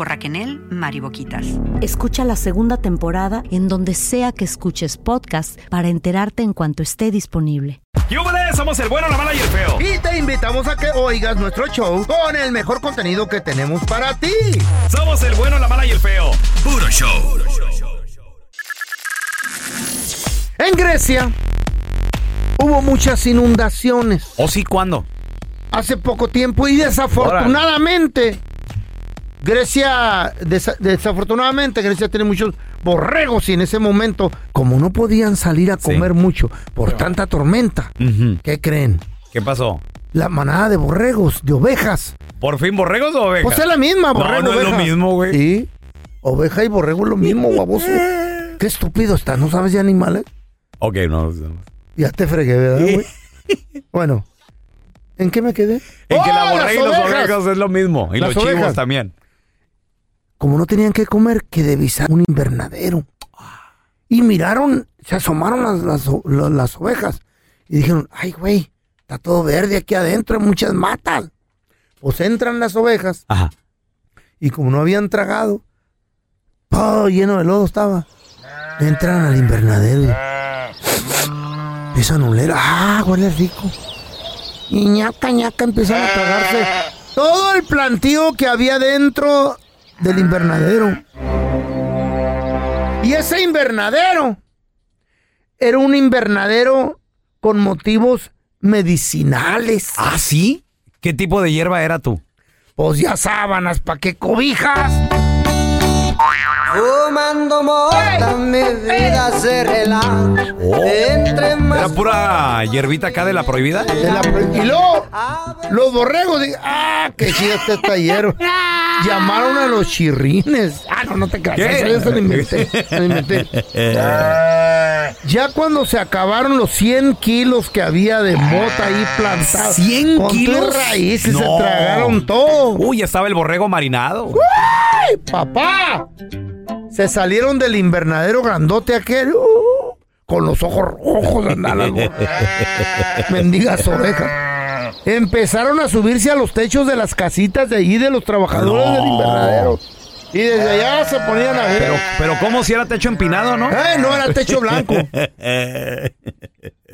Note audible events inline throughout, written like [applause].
por Raquel Mariboquitas. Escucha la segunda temporada en donde sea que escuches podcast para enterarte en cuanto esté disponible. ¡Yúbales! Somos el bueno, la mala y el feo. Y te invitamos a que oigas nuestro show con el mejor contenido que tenemos para ti. Somos el bueno, la mala y el feo. Puro show. En Grecia hubo muchas inundaciones ¿O sí cuándo? hace poco tiempo y desafortunadamente Grecia, desa- desafortunadamente Grecia tiene muchos borregos y en ese momento, como no podían salir a Sí. comer mucho por tanta tormenta, ¿qué creen? ¿Qué pasó? La manada de borregos, de ovejas. ¿Por fin borregos o ovejas? Pues es la misma, borrego, No, no es lo oveja. mismo, güey. Sí, oveja y borrego es lo mismo, baboso. [laughs] Qué estúpido está, ¿no sabes de animales? Ok, no. no. Ya te fregué, ¿verdad, güey? [laughs] bueno, ¿en qué me quedé? En que ¡Oh, la las borrega y los ovejas! borregos es lo mismo. Y Las los chivos ovejas. también. Como no tenían que comer, que divisar un invernadero. Y miraron, se asomaron las, las, las ovejas. Y dijeron, ay, güey, está todo verde aquí adentro, hay muchas matas. Pues entran las ovejas. Ajá. Y como no habían tragado, todo lleno de lodo estaba. Entran al invernadero y empiezan a oler. ¡Ah, huele rico! Y ñaca, ñaca, empiezan a tragarse todo el plantío que había dentro del invernadero. Y ese invernadero era un invernadero con motivos medicinales. ¿Ah, sí? ¿Qué tipo de hierba era tú? Pues ya sábanas, ¿pa' qué cobijas? Fumando mota, mi vida se relaja. Entre más ¿Era pura hierbita acá de la prohibida? De la pro- y luego, los borregos, di- ¡ah, qué chido está esta hierba! [laughs] Llamaron a los chirrines. Ah, no, no te creas. ¿Qué? Eso lo inventé. lo inventé. [laughs] Ya cuando se acabaron los 100 kilos que había de mota ahí plantada. ¿100 con kilos? raíces se tragaron todo. Uy, ya estaba el borrego marinado. ¡Ay, papá! Se salieron del invernadero grandote aquel. uh, con los ojos rojos andaban. Mendigas [laughs] ovejas. Empezaron a subirse a los techos de las casitas de ahí de los trabajadores No. del invernadero. Y desde allá se ponían a ver. Pero, pero ¿cómo si era techo empinado, no? Eh, no era techo blanco.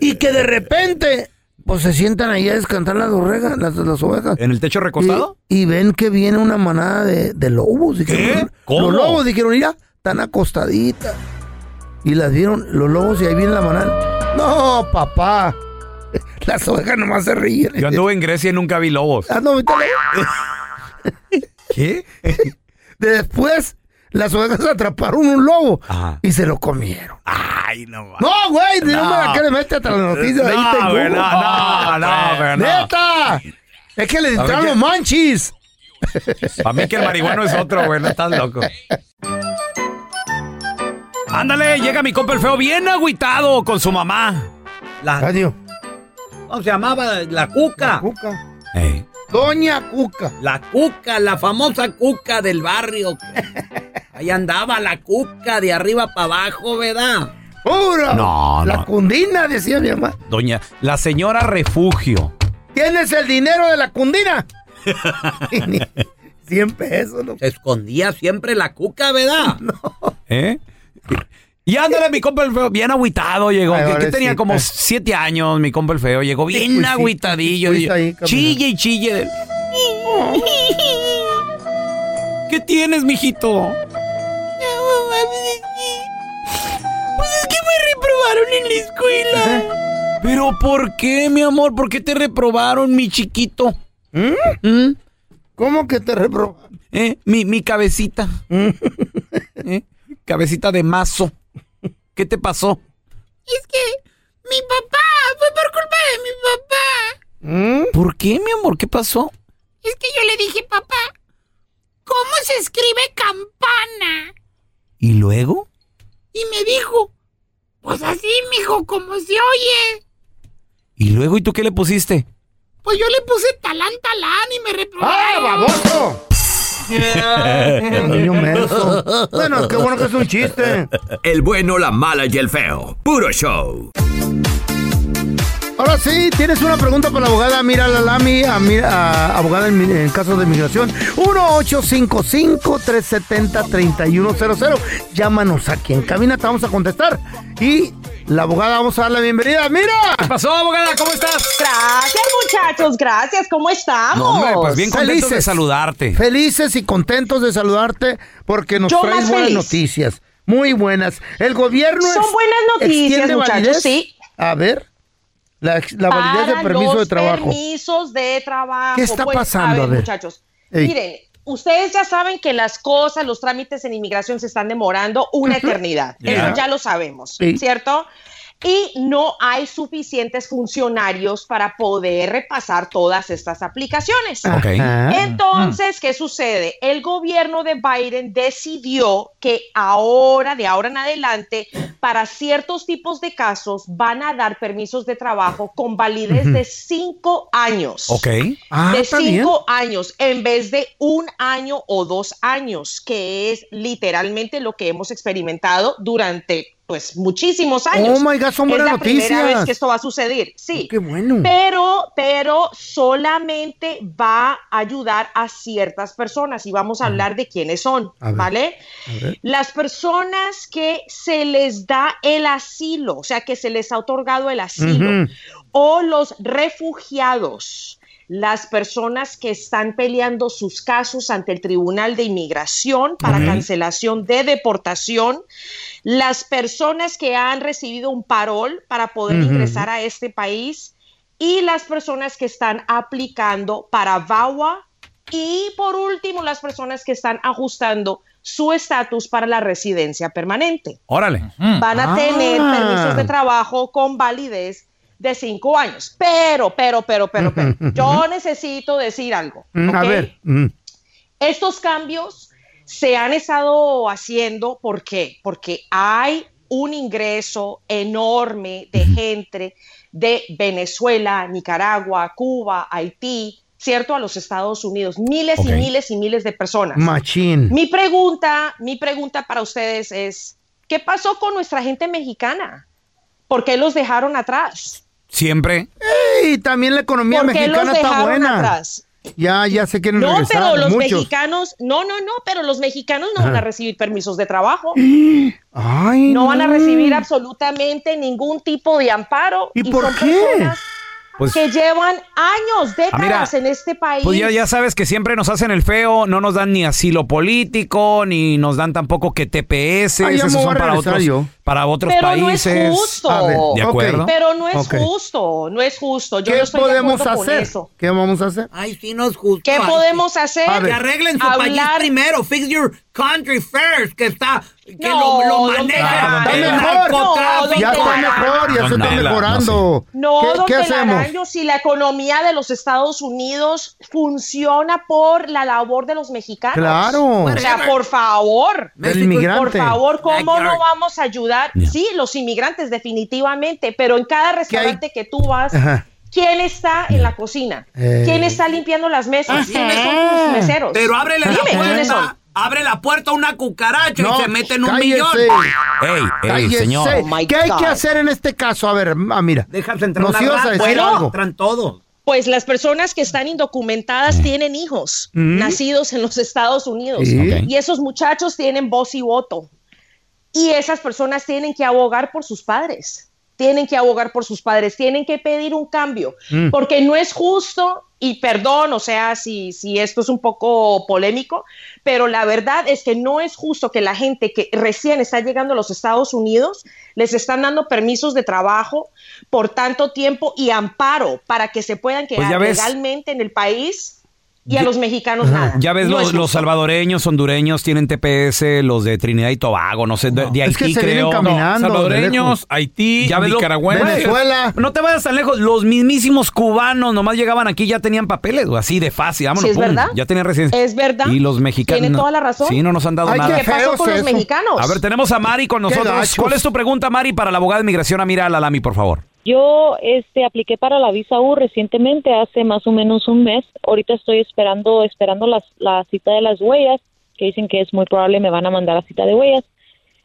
y que de repente, pues se sientan ahí a descansar las ovejas, las, las ovejas. ¿En el techo recostado? Y, y ven que viene una manada de, de lobos. Dijeron, ¿Cómo? Los lobos dijeron, mira, están acostaditas. Y las vieron los lobos y ahí viene la manada. No, papá. [laughs] Las ovejas nomás se ríen. Yo anduve en Grecia y nunca vi lobos. Ah, no? [laughs] ¿Qué? Después, las ovejas [laughs] atraparon un lobo Ajá. y se lo comieron. Ay, no va. No, güey, no, me la No. quieres meter hasta las noticias. ahí No, tengo. güey, no, no, no, güey, no. ¡Neta! Es que le entraron los manchis. Para mí que el marihuano es otro, güey, no estás loco. Ándale, llega mi compa el feo bien agüitado con su mamá. La, Adiós. ¿Cómo se llamaba? La cuca. Cuca. Eh, Doña Cuca. La cuca, la famosa cuca del barrio. Ahí andaba la cuca de arriba para abajo, ¿verdad? ¡Pura! No, La no. cundina, decía mi mamá. Doña, la señora refugio. ¿Tienes el dinero de la cundina? [laughs] Y ni 100 pesos, ¿no? Se escondía siempre la cuca, ¿verdad? [laughs] ¿Eh? Y ándale, mi compa el feo, bien agüitado llegó. Ay, que, que tenía como siete años, mi compa el feo. Llegó bien agüitadillo. ahí chille y chille. ¿Qué tienes, mijito? Pues es que me reprobaron en la escuela. ¿Pero por qué, mi amor? ¿Por qué te reprobaron, mi chiquito? ¿Mm? ¿Cómo que te reprobaron? ¿Eh? Mi, mi cabecita. ¿Eh? Cabecita de mazo. ¿Qué te pasó? Es que mi papá, fue por culpa de mi papá. ¿Por qué, mi amor? ¿Qué pasó? Es que yo le dije, papá, ¿cómo se escribe campana? ¿Y luego? Y me dijo, pues así, mijo, como se oye. ¿Y luego? ¿Y tú qué le pusiste? Pues yo le puse talán, talán y me reprobaron. ¡Ah, baboso! Niño menso. Bueno, qué bueno que es un chiste. El bueno, la mala y el feo. Puro show. Ahora sí, tienes una pregunta para la abogada Mira Lalami, a, a- abogada en, en casos de migración. 1-855-370-3100. Llámanos aquí en cabina, te vamos a contestar. Y la abogada, vamos a dar la bienvenida. ¡Mira! ¿Qué pasó, abogada? ¿Cómo estás? Muchachos, gracias. ¿Cómo estamos? No, hombre, pues bien contentos de Felices. saludarte. Felices y contentos de saludarte porque nos Yo traes buenas feliz. noticias. Muy buenas. El gobierno Son ex- buenas noticias, muchachos, validez. sí. A ver, la, validez Para del permiso los de trabajo. permisos de trabajo. ¿Qué está Pues, pasando? A A ver, muchachos. Ey. Miren, ustedes ya saben que las cosas, los trámites en inmigración se están demorando una eternidad. Eso ya lo sabemos, Sí. ¿cierto? Y no hay suficientes funcionarios para poder repasar todas estas aplicaciones. Entonces, ¿qué sucede? El gobierno de Biden decidió que ahora, de ahora en adelante, para ciertos tipos de casos van a dar permisos de trabajo con validez de cinco años. Ok. Ah, de bien. cinco años en vez de un año o dos años, que es literalmente lo que hemos experimentado durante pues muchísimos años. Oh my God, son es buenas la primera noticias. vez que esto va a suceder. Sí. Qué bueno. Pero, pero solamente va a ayudar a ciertas personas y vamos a hablar de quiénes son, A. ¿vale? Ver. Las personas que se les da el asilo, o sea, que se les ha otorgado el asilo, o los refugiados, las personas que están peleando sus casos ante el Tribunal de Inmigración para cancelación de deportación, las personas que han recibido un parol para poder ingresar a este país y las personas que están aplicando para VAWA y por último las personas que están ajustando su estatus para la residencia permanente. Órale. Van a Ah. tener permisos de trabajo con validez de cinco años. Pero, pero, pero, pero, pero, [laughs] yo necesito decir algo. Mm, A ver. mm. Estos cambios se han estado haciendo, ¿por qué? Porque hay un ingreso enorme de gente de Venezuela, Nicaragua, Cuba, Haití, ¿cierto? A los Estados Unidos. Miles y miles y miles de personas. Machín. Mi pregunta, mi pregunta para ustedes es, ¿qué pasó con nuestra gente mexicana? ¿Por qué los dejaron atrás? Siempre. Y también la economía ¿Por qué los mexicana está dejaron buena. atrás? Ya, ya se quieren No, regresar. pero los muchos. mexicanos, no, no, no, pero los mexicanos no van a recibir permisos de trabajo, [gasps] Ay, no van a recibir absolutamente ningún tipo de amparo. ¿Y por son qué? personas Pues, que llevan años, décadas mira, en este país. pues ya, ya sabes que siempre nos hacen el feo, no nos dan ni asilo político, ni nos dan tampoco que TPS, Ah, ya esos son para otros, yo. para otros Pero no es países. justo. Ver, ¿De acuerdo? Pero no es justo, no es justo. Yo ¿Qué no estoy de podemos acuerdo con hacer? eso. ¿Qué vamos a hacer? Ay, sí, no es justo. ¿Qué Ay, podemos hacer? Que arreglen su país primero. Fix your country first. Que está. Que No, lo, lo maneja. Tela. el Está mejor. narcotráfico. Ya está mejor, ya se está mejorando. No, ¿Qué, don qué hacemos? Si la economía de los Estados Unidos funciona por la labor de los mexicanos. Claro. O sea, por favor. Del inmigrante. Por favor, ¿cómo no vamos a ayudar? Yeah. Sí, los inmigrantes, definitivamente, pero en cada restaurante que tú vas, Ajá. ¿quién está en la cocina? Eh. ¿Quién está limpiando las mesas? ¿Quiénes son tus meseros? Pero ábrele la puerta. Abre la puerta a una cucaracha No, y se mete en un cállese. millón. Ey, ey, Cállese. señor. Oh ¿Qué hay que hacer en este caso? A ver, ah, mira. Déjate entrar Nos ibas a rata. decir Bueno, algo. entran todos. Pues las personas que están indocumentadas tienen hijos Mm. nacidos en los Estados Unidos Sí. Y esos muchachos tienen voz y voto. Y esas personas tienen que abogar por sus padres, tienen que abogar por sus padres, tienen que pedir un cambio, Mm. porque no es justo, y perdón, o sea, si, si esto es un poco polémico, pero la verdad es que no es justo que la gente que recién está llegando a los Estados Unidos les están dando permisos de trabajo por tanto tiempo y amparo para que se puedan quedar Pues ves. legalmente en el país y a los mexicanos nada. Ya ves, No los, salvadoreños, hondureños tienen TPS, los de Trinidad y Tobago, no sé, de, de Es que Haití se creo. caminando. Salvadoreños, Haití, Ya ves nicaragüenses. Venezuela. No te vayas tan lejos. Los mismísimos cubanos nomás llegaban aquí ya tenían papeles, así de fácil. Vámonos, Sí, es pum, verdad. Ya tenían residencia. Es verdad. Y los mexicanos. Tiene toda la razón. Sí, no nos han dado Ay, nada. ¿Qué pasó con los eso. mexicanos? A ver, tenemos a Mari con nosotros. ¿Cuál es tu pregunta, Mari, para la abogada de migración Amira Alalami, por favor? Yo este apliqué para la visa U recientemente, hace más o menos un mes. Ahorita estoy esperando esperando las, la cita de las huellas, que dicen que es muy probable me van a mandar la cita de huellas.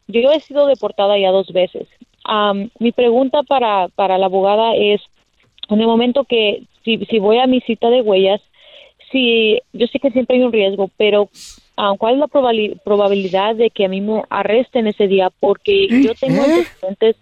Yo he sido deportada ya dos veces. Am, mi pregunta para, para la abogada es, en el momento que si, si voy a mi cita de huellas, si yo sé que siempre hay un riesgo, pero ¿cuál es la probabilidad de que a mí me arresten ese día? Porque yo tengo ¿Eh? antecedentes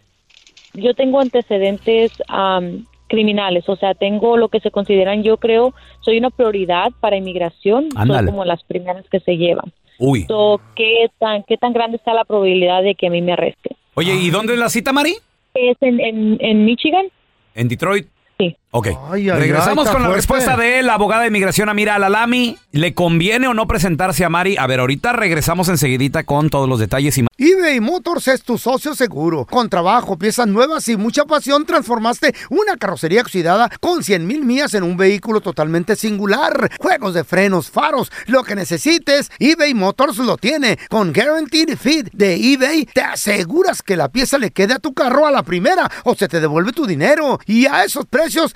yo tengo antecedentes am, criminales, o sea, tengo lo que se consideran, yo creo, soy una prioridad para inmigración, Ándale. soy como las primeras que se llevan. Uy. So, ¿qué, tan, ¿Qué tan grande está la probabilidad de que a mí me arresten? Oye, ¿y dónde es la cita, Mari? ¿Es en, en, en Michigan? En Detroit. Sí. Ok. Ay, ay, Regresamos ay, con la fuerte. respuesta de la abogada de migración Amira Alalami. ¿Le conviene o no presentarse a Mari? A ver, ahorita regresamos enseguidita con todos los detalles y eBay Motors es tu socio seguro. Con trabajo, piezas nuevas y mucha pasión, transformaste una carrocería oxidada con 100 mil millas en un vehículo totalmente singular. Juegos de frenos, faros, lo que necesites, eBay Motors lo tiene. Con Guaranteed Fit de eBay, te aseguras que la pieza le quede a tu carro a la primera o se te devuelve tu dinero. Y a esos precios,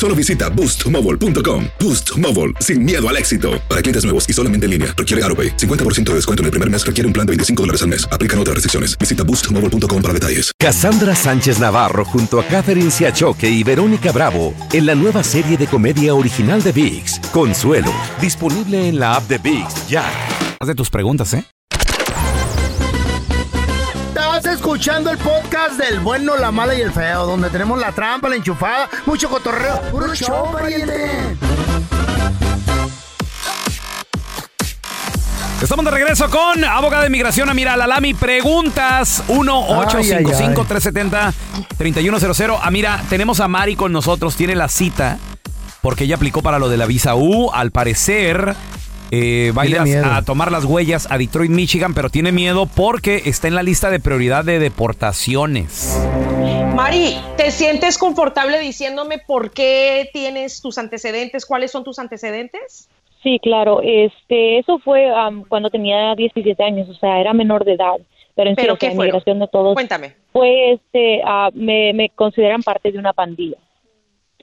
Solo visita boostmobile.com. Boost Mobile, sin miedo al éxito. Para clientes nuevos y solamente en línea, requiere AroPay. 50% de descuento en el primer mes requiere un plan de 25 dólares al mes. Aplican otras restricciones. Visita boostmobile.com para detalles. Cassandra Sánchez Navarro junto a Catherine Siachoque y Verónica Bravo en la nueva serie de comedia original de VIX, Consuelo, disponible en la app de VIX ya. Haz de tus preguntas, ¿eh? Escuchando el podcast del bueno, la mala y el feo, donde tenemos la trampa, la enchufada, mucho cotorreo. ¡Puro show, pariente! Estamos de regreso con abogada de migración Amira Alalami. Preguntas 1-855-370-3100. Amira, tenemos a Mari con nosotros. Tiene la cita porque ella aplicó para lo de la visa U. Al parecer eh, va a ir Tiene a, miedo. a tomar las huellas a Detroit, Michigan, pero tiene miedo porque está en la lista de prioridad de deportaciones. Mari, ¿te sientes confortable diciéndome por qué tienes tus antecedentes? ¿Cuáles son tus antecedentes? Sí, claro. Este, eso fue cuando tenía 17 años, o sea, era menor de edad. Pero en sí, ¿Pero sea, qué inmigración de todos. Cuéntame. Pues, este, ah, me, me consideran parte de una pandilla.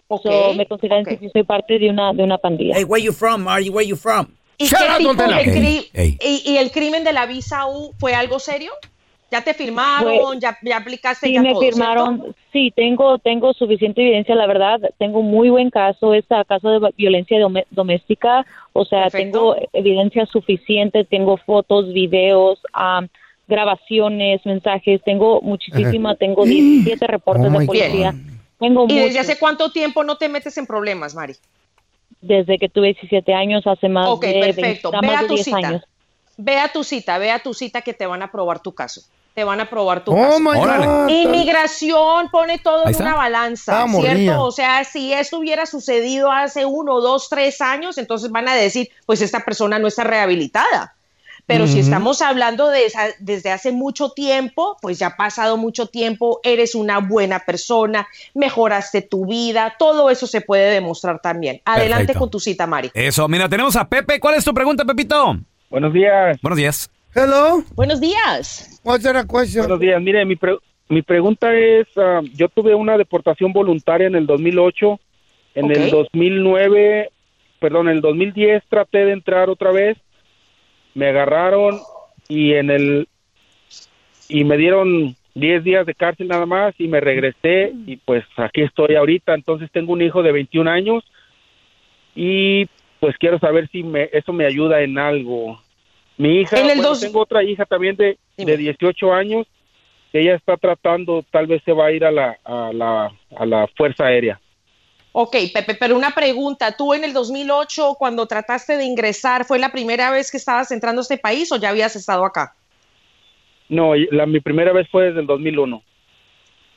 Ok, So, me consideran que soy parte de una de una pandilla. Hey, where you from, Margie? Where you from? ¿Y, Shut qué up, tipo don Tela. de cri- Ey, ey. y- y el crimen de la visa U fue algo serio? ¿Ya te firmaron? ¿Ya, ya aplicaste? Sí, ya me todo, firmaron. ¿cierto? Sí, tengo tengo suficiente evidencia, la verdad. Tengo muy buen caso, es a caso de violencia doméstica. O sea, tengo evidencia suficiente, tengo fotos, videos, am, grabaciones, mensajes. Tengo muchísima, tengo 17 reportes Oh de my policía. Tengo ¿Y desde muchos. hace cuánto tiempo no te metes en problemas, Mari? Desde que tuve 17 años, hace más Ok, de, perfecto. 20 Ve más a de tu 10 cita. años. Ve a tu cita, ve a tu cita que te van a probar tu caso. Te van a probar tu Oh, caso. my. God. Inmigración pone todo en una balanza, morrilla. ¿cierto? O sea, si esto hubiera sucedido hace uno, dos, tres años, entonces van a decir, pues esta persona no está rehabilitada. Pero si estamos hablando de esa- desde hace mucho tiempo, pues ya ha pasado mucho tiempo, eres una buena persona, mejoraste tu vida, todo eso se puede demostrar también. Adelante Perfecto. con tu cita, Mari. Eso, mira, tenemos a Pepe. ¿Cuál es tu pregunta, Pepito? Buenos días. Buenos días. Hello. Buenos días. What's the question? Buenos días. Mire, mi, pre- mi pregunta es, ah, yo tuve una deportación voluntaria en el 2008, en el Ok. 2009, perdón, en el 2010 traté de entrar otra vez, me agarraron y en el y me dieron 10 días de cárcel nada más y me regresé y pues aquí estoy ahorita, entonces tengo un hijo de 21 años y pues quiero saber si me, eso me ayuda en algo. Mi hija, En el bueno, dos- tengo otra hija también de, de 18 años que ella está tratando, tal vez se va a ir a la, a la, a la Fuerza Aérea. Ok, Pepe, pero una pregunta. ¿Tú en el 2008, cuando trataste de ingresar, fue la primera vez que estabas entrando a este país o ya habías estado acá? No, y la, mi primera vez fue desde el 2001.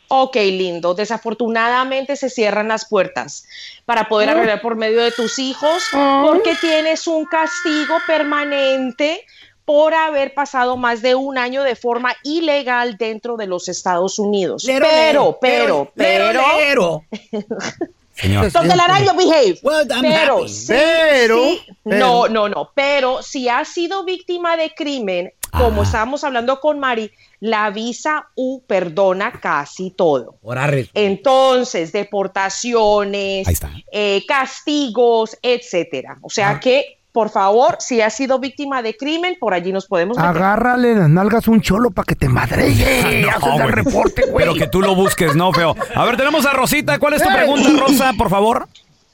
Ok, lindo. Desafortunadamente se cierran las puertas para poder Ah. arreglar por medio de tus hijos porque tienes un castigo permanente por haber pasado más de un año de forma ilegal dentro de los Estados Unidos. Lero, pero, lero, pero, lero, pero, lero. [laughs] Señor. Don Telaraño, behave. Pero, sí, Pero, sí, pero. no, no, no. Pero si has sido víctima de crimen, como estábamos hablando con Mari, la visa U perdona casi todo. Entonces, deportaciones, eh, castigos, etcétera. O sea Ah. que, por favor, si has sido víctima de crimen, por allí nos podemos meter. Agárrale las nalgas un cholo para que te madreye. [laughs] No, Haces el reporte, güey. Pero que tú lo busques, no, feo. A ver, tenemos a Rosita. ¿Cuál es tu pregunta, Rosa, por favor?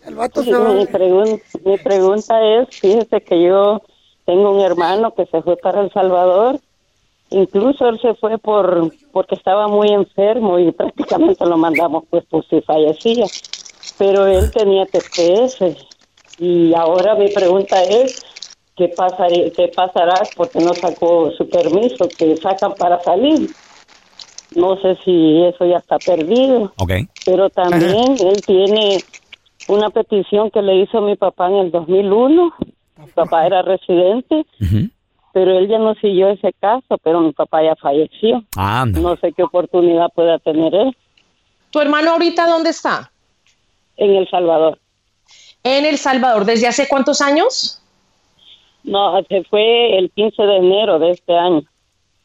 Sí, mi, pregun- mi pregunta es, fíjese que yo tengo un hermano que se fue para El Salvador, incluso él se fue por porque estaba muy enfermo y prácticamente lo mandamos pues por si fallecía, pero él tenía TPS y ahora mi pregunta es, ¿qué, pasaría, qué pasará porque no sacó su permiso que sacan para salir? No sé si eso ya está perdido. Ok. Pero también él tiene una petición que le hizo mi papá en el 2001. Mi papá era residente, pero él ya no siguió ese caso, pero mi papá ya falleció. Anda. No sé qué oportunidad pueda tener él. ¿Tu hermano ahorita dónde está? En El Salvador. En El Salvador, ¿desde hace cuántos años? No, se fue el 15 de enero de este año.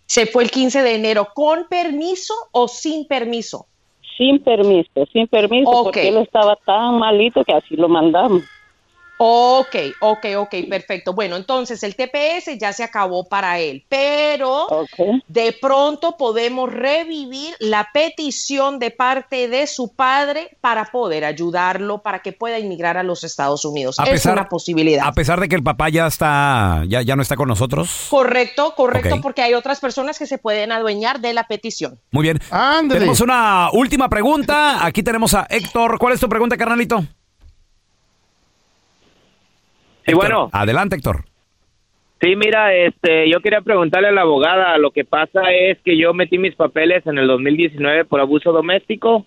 Se fue el 15 de enero, ¿con permiso o sin permiso? Sin permiso, sin permiso, porque él estaba tan malito que así lo mandamos. Ok, ok, ok, perfecto. Bueno, entonces el TPS ya se acabó para él, pero de pronto podemos revivir la petición de parte de su padre para poder ayudarlo, para que pueda inmigrar a los Estados Unidos. A es pesar- una posibilidad. A pesar de que el papá ya está, ya, ya no está con nosotros. Correcto, correcto, porque hay otras personas que se pueden adueñar de la petición. Muy bien. Tenemos una última pregunta. Aquí tenemos a Héctor. ¿Cuál es tu pregunta, carnalito? Sí, bueno. Adelante, Héctor. Sí, mira, este, yo quería preguntarle a la abogada, lo que pasa es que yo metí mis papeles en el 2019 por abuso doméstico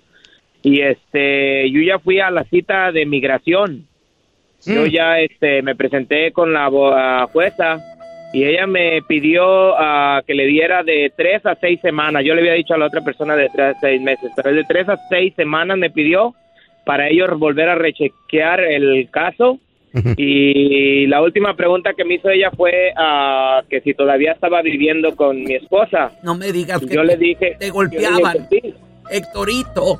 y este, yo ya fui a la cita de migración. Yo Mm. ya este, me presenté con la abo- ah, jueza y ella me pidió ah, que le diera de tres a seis semanas. Yo le había dicho a la otra persona de tres a seis meses, pero de tres a seis semanas me pidió para ellos volver a rechequear el caso. Y la última pregunta que me hizo ella fue ah, que si todavía estaba viviendo con mi esposa. No me digas Y que yo le te- dije, te yo golpeaban. le dije sí. Héctorito.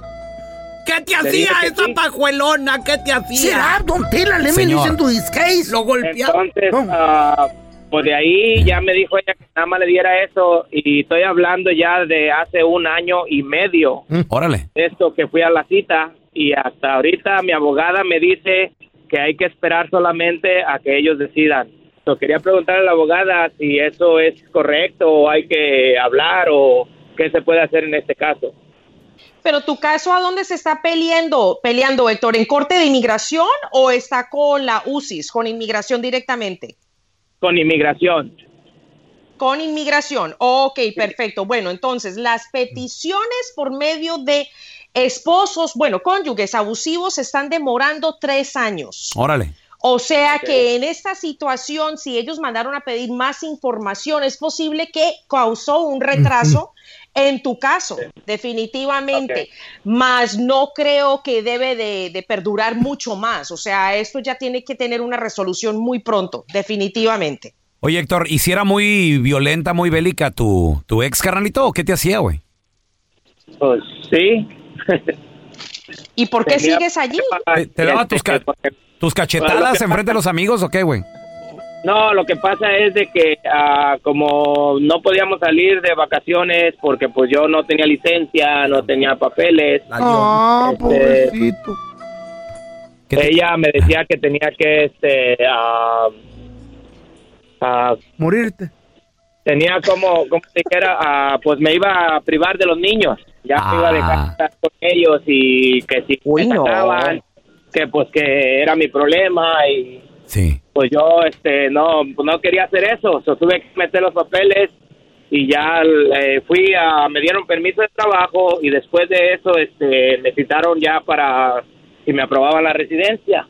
¿Qué te Le hacía esa sí. pajuelona? ¿Qué te hacía? ¿Será, don Tela? Let me Señor. listen to his case. Lo golpeaba. Entonces, ah, pues de ahí ya me dijo ella que nada más le diera eso y estoy hablando ya de hace un año y medio. Órale. Esto que fui a la cita y hasta ahorita mi abogada me dice que hay que esperar solamente a que ellos decidan. So, quería preguntarle a la abogada si eso es correcto o hay que hablar o qué se puede hacer en este caso. Pero tu caso, ¿a dónde se está peleando, peleando, Héctor? ¿En corte de inmigración o está con la UCIS, con inmigración directamente? Con inmigración. Con inmigración. Ok, perfecto. Bueno, entonces, las peticiones por medio de esposos, bueno, cónyuges abusivos, se están demorando tres años. Órale. O sea que en esta situación, si ellos mandaron a pedir más información, es posible que causó un retraso en tu caso, definitivamente. Más no creo que debe de, de perdurar mucho más. O sea, esto ya tiene que tener una resolución muy pronto, definitivamente. Oye, Héctor, ¿y si era muy violenta, muy bélica tu, tu ex carnalito o qué te hacía, güey? Pues sí. [laughs] ¿Y por qué Tenía- sigues allí? ¿Te, te daba tus, ca- tus cachetadas enfrente de los amigos o qué, güey? No, lo que pasa es de que ah, como no podíamos salir de vacaciones porque pues yo no tenía licencia, no tenía papeles. Ah, este, pobrecito. ella me decía que tenía que este ah, ah, Morirte. tenía como como si dijera pues me iba a privar de los niños. Ya me iba a dejar estar con ellos y que si me no. sacaban, que pues que era mi problema y Sí. pues yo este no no quería hacer eso, so, tuve que meter los papeles y ya eh, fui a me dieron permiso de trabajo y después de eso este me citaron ya para si me aprobaban la residencia.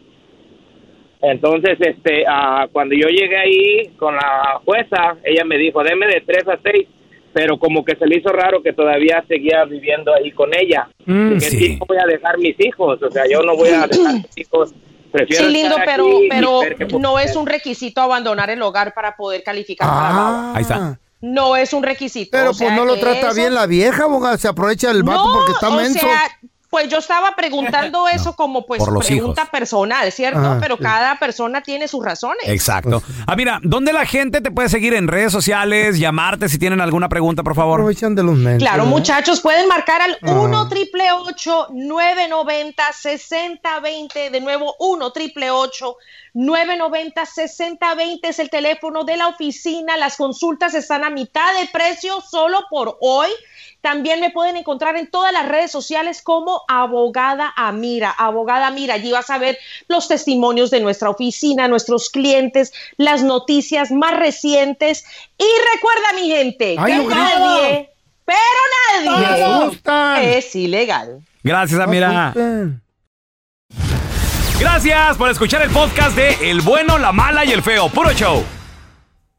Entonces, este, ah, cuando yo llegué ahí con la jueza, ella me dijo, deme de tres a seis, pero como que se le hizo raro que todavía seguía viviendo ahí con ella. Mm, sí. sí, no voy a dejar mis hijos, o sea, yo no voy a dejar mis hijos. Prefiero Sí, lindo, pero, pero no es un requisito abandonar el hogar para poder calificar para la baba. Ahí está. No es un requisito. Pero o pues sea no lo trata eso- bien la vieja, abogada. Se aprovecha el vato No, porque está o menso. sea, pues yo estaba preguntando [laughs] eso como pues por los pregunta hijos. personal, ¿cierto? Ajá, pero sí. cada persona tiene sus razones. Exacto. Ah, mira, ¿dónde la gente te puede seguir en redes sociales, llamarte si tienen alguna pregunta, por favor? Aprovechan de los mensos. Claro, ¿eh? muchachos, pueden marcar al Ah. 1 triple 990 6020 De nuevo, 1 triple 990 6020 es el teléfono de la oficina. Las consultas están a mitad de precio solo por hoy. También me pueden encontrar en todas las redes sociales como Abogada Amira. Abogada Amira, allí vas a ver los testimonios de nuestra oficina, nuestros clientes, las noticias más recientes. Y recuerda, mi gente, Ay, que nadie, pero nadie es ilegal. Gracias, Amira. Gracias por escuchar el podcast de El bueno, la mala y el feo. Puro show.